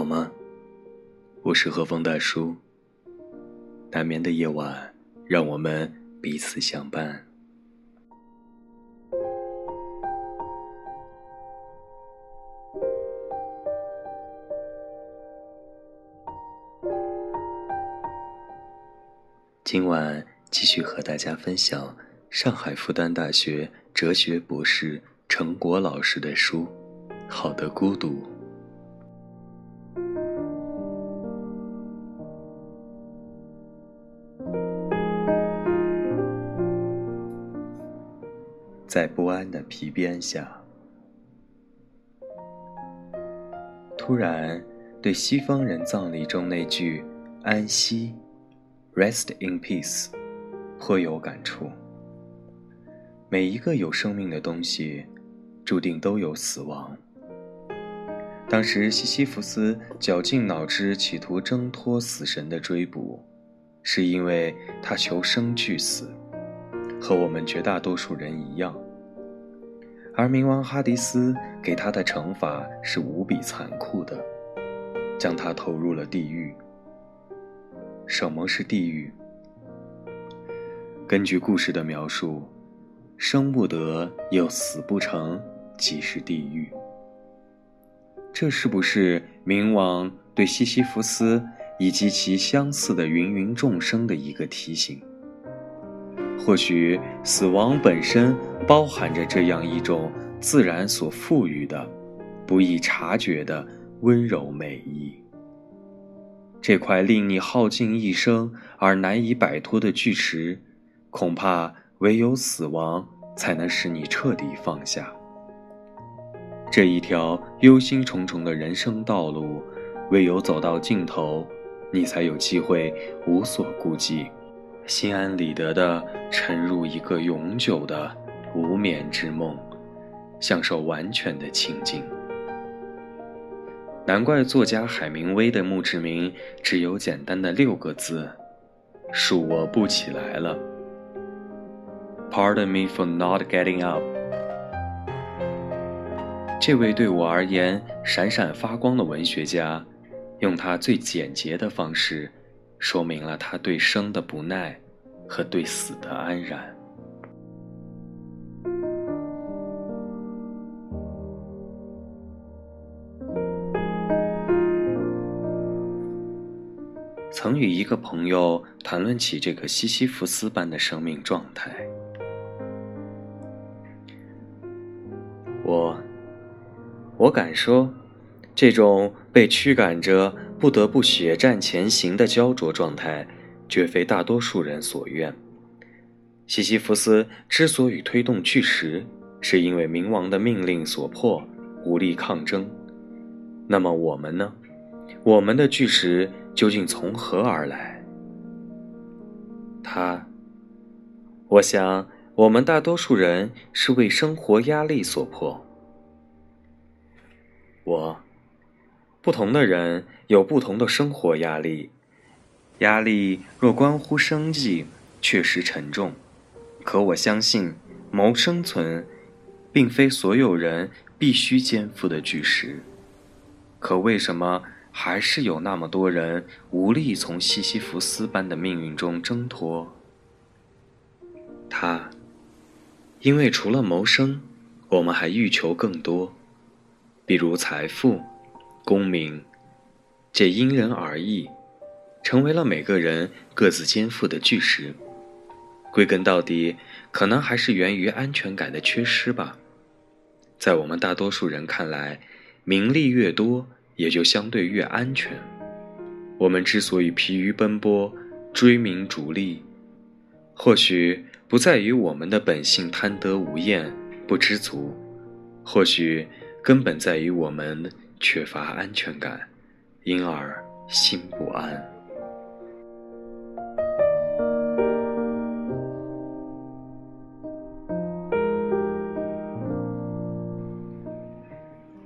好吗？我是和风大叔。难眠的夜晚，让我们彼此相伴。今晚继续和大家分享上海复旦大学哲学博士陈果老师的书《好的孤独》。在不安的皮鞭下，突然对西方人葬礼中那句“安息 ”（Rest in peace） 颇有感触。每一个有生命的东西，注定都有死亡。当时西西弗斯绞尽脑汁企图挣脱死神的追捕，是因为他求生惧死。和我们绝大多数人一样，而冥王哈迪斯给他的惩罚是无比残酷的，将他投入了地狱。什么是地狱？根据故事的描述，生不得又死不成，即是地狱。这是不是冥王对西西弗斯以及其相似的芸芸众生的一个提醒？或许死亡本身包含着这样一种自然所赋予的、不易察觉的温柔美意。这块令你耗尽一生而难以摆脱的巨石，恐怕唯有死亡才能使你彻底放下。这一条忧心忡忡的人生道路，唯有走到尽头，你才有机会无所顾忌。心安理得地沉入一个永久的无眠之梦，享受完全的清静。难怪作家海明威的墓志铭只有简单的六个字：“恕我不起来了。” Pardon me for not getting up。这位对我而言闪闪发光的文学家，用他最简洁的方式。说明了他对生的不耐，和对死的安然。曾与一个朋友谈论起这个西西弗斯般的生命状态，我，我敢说，这种被驱赶着。不得不血战前行的焦灼状态，绝非大多数人所愿。西西弗斯之所以推动巨石，是因为冥王的命令所迫，无力抗争。那么我们呢？我们的巨石究竟从何而来？他，我想，我们大多数人是为生活压力所迫。我。不同的人有不同的生活压力，压力若关乎生计，确实沉重。可我相信，谋生存，并非所有人必须肩负的巨石。可为什么还是有那么多人无力从西西弗斯般的命运中挣脱？他，因为除了谋生，我们还欲求更多，比如财富。功名，这因人而异，成为了每个人各自肩负的巨石。归根到底，可能还是源于安全感的缺失吧。在我们大多数人看来，名利越多，也就相对越安全。我们之所以疲于奔波、追名逐利，或许不在于我们的本性贪得无厌、不知足，或许根本在于我们。缺乏安全感，因而心不安。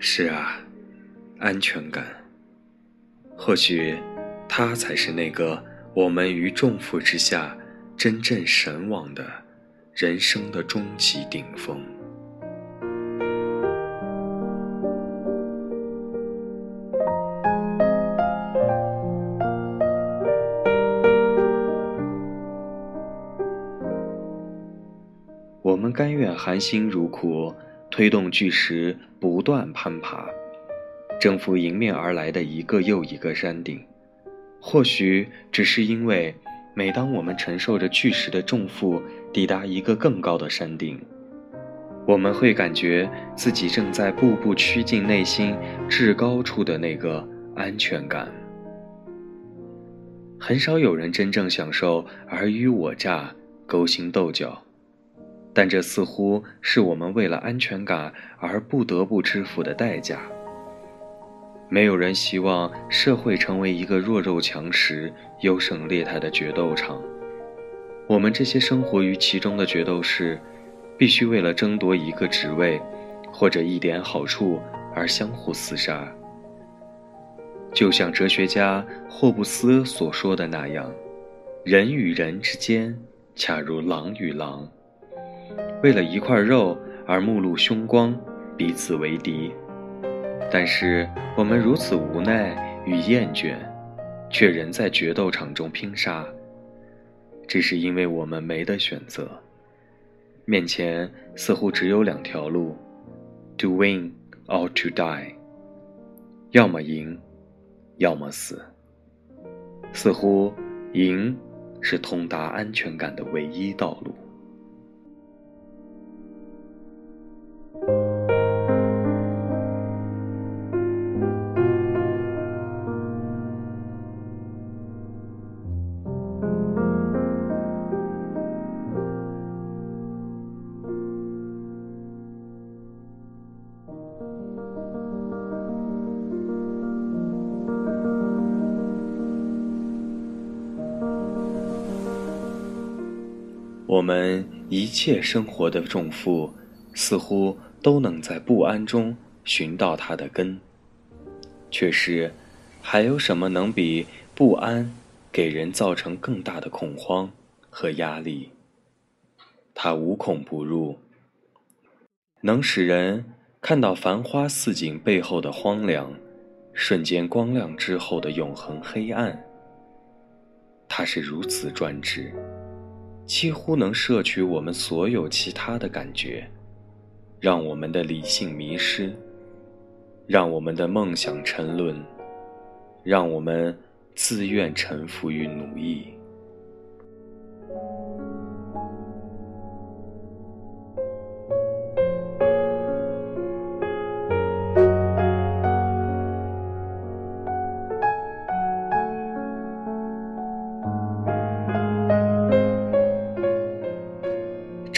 是啊，安全感。或许，它才是那个我们于重负之下真正神往的人生的终极顶峰。我们甘愿含辛茹苦，推动巨石不断攀爬，征服迎面而来的一个又一个山顶。或许只是因为，每当我们承受着巨石的重负，抵达一个更高的山顶，我们会感觉自己正在步步趋近内心至高处的那个安全感。很少有人真正享受尔虞我诈、勾心斗角，但这似乎是我们为了安全感而不得不支付的代价。没有人希望社会成为一个弱肉强食、优胜劣汰的决斗场。我们这些生活于其中的决斗士，必须为了争夺一个职位或者一点好处而相互厮杀。就像哲学家霍布斯所说的那样，人与人之间恰如狼与狼，为了一块肉而目露凶光，彼此为敌。但是我们如此无奈与厌倦，却仍在决斗场中拼杀，只是因为我们没得选择，面前似乎只有两条路：to win or to die，要么赢。要么死。似乎赢是通达安全感的唯一道路。我们一切生活的重负，似乎都能在不安中寻到它的根。却是，还有什么能比不安给人造成更大的恐慌和压力？它无孔不入，能使人看到繁花似锦背后的荒凉，瞬间光亮之后的永恒黑暗。它是如此专制。几乎能摄取我们所有其他的感觉，让我们的理性迷失，让我们的梦想沉沦，让我们自愿臣服于奴役。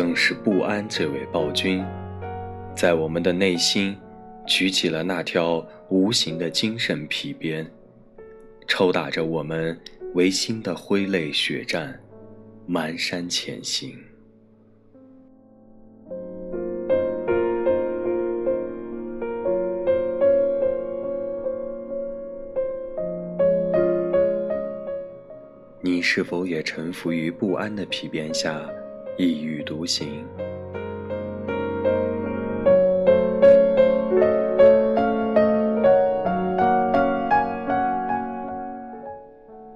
正是不安这位暴君，在我们的内心举起了那条无形的精神皮鞭，抽打着我们违心的挥泪血战，蹒跚前行。你是否也臣服于不安的皮鞭下？一语独行，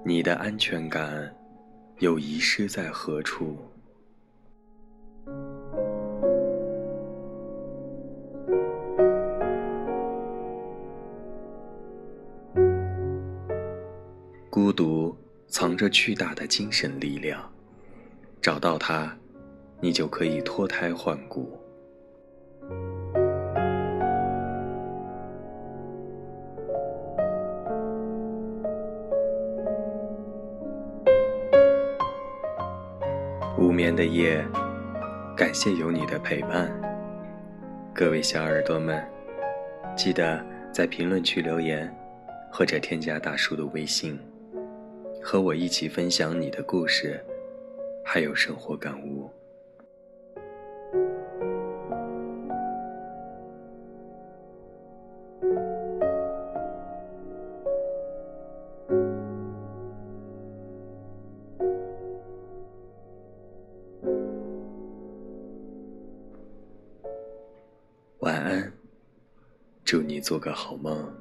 你的安全感又遗失在何处？孤独藏着巨大的精神力量，找到它。你就可以脱胎换骨。无眠的夜，感谢有你的陪伴。各位小耳朵们，记得在评论区留言，或者添加大叔的微信，和我一起分享你的故事，还有生活感悟。晚安，祝你做个好梦。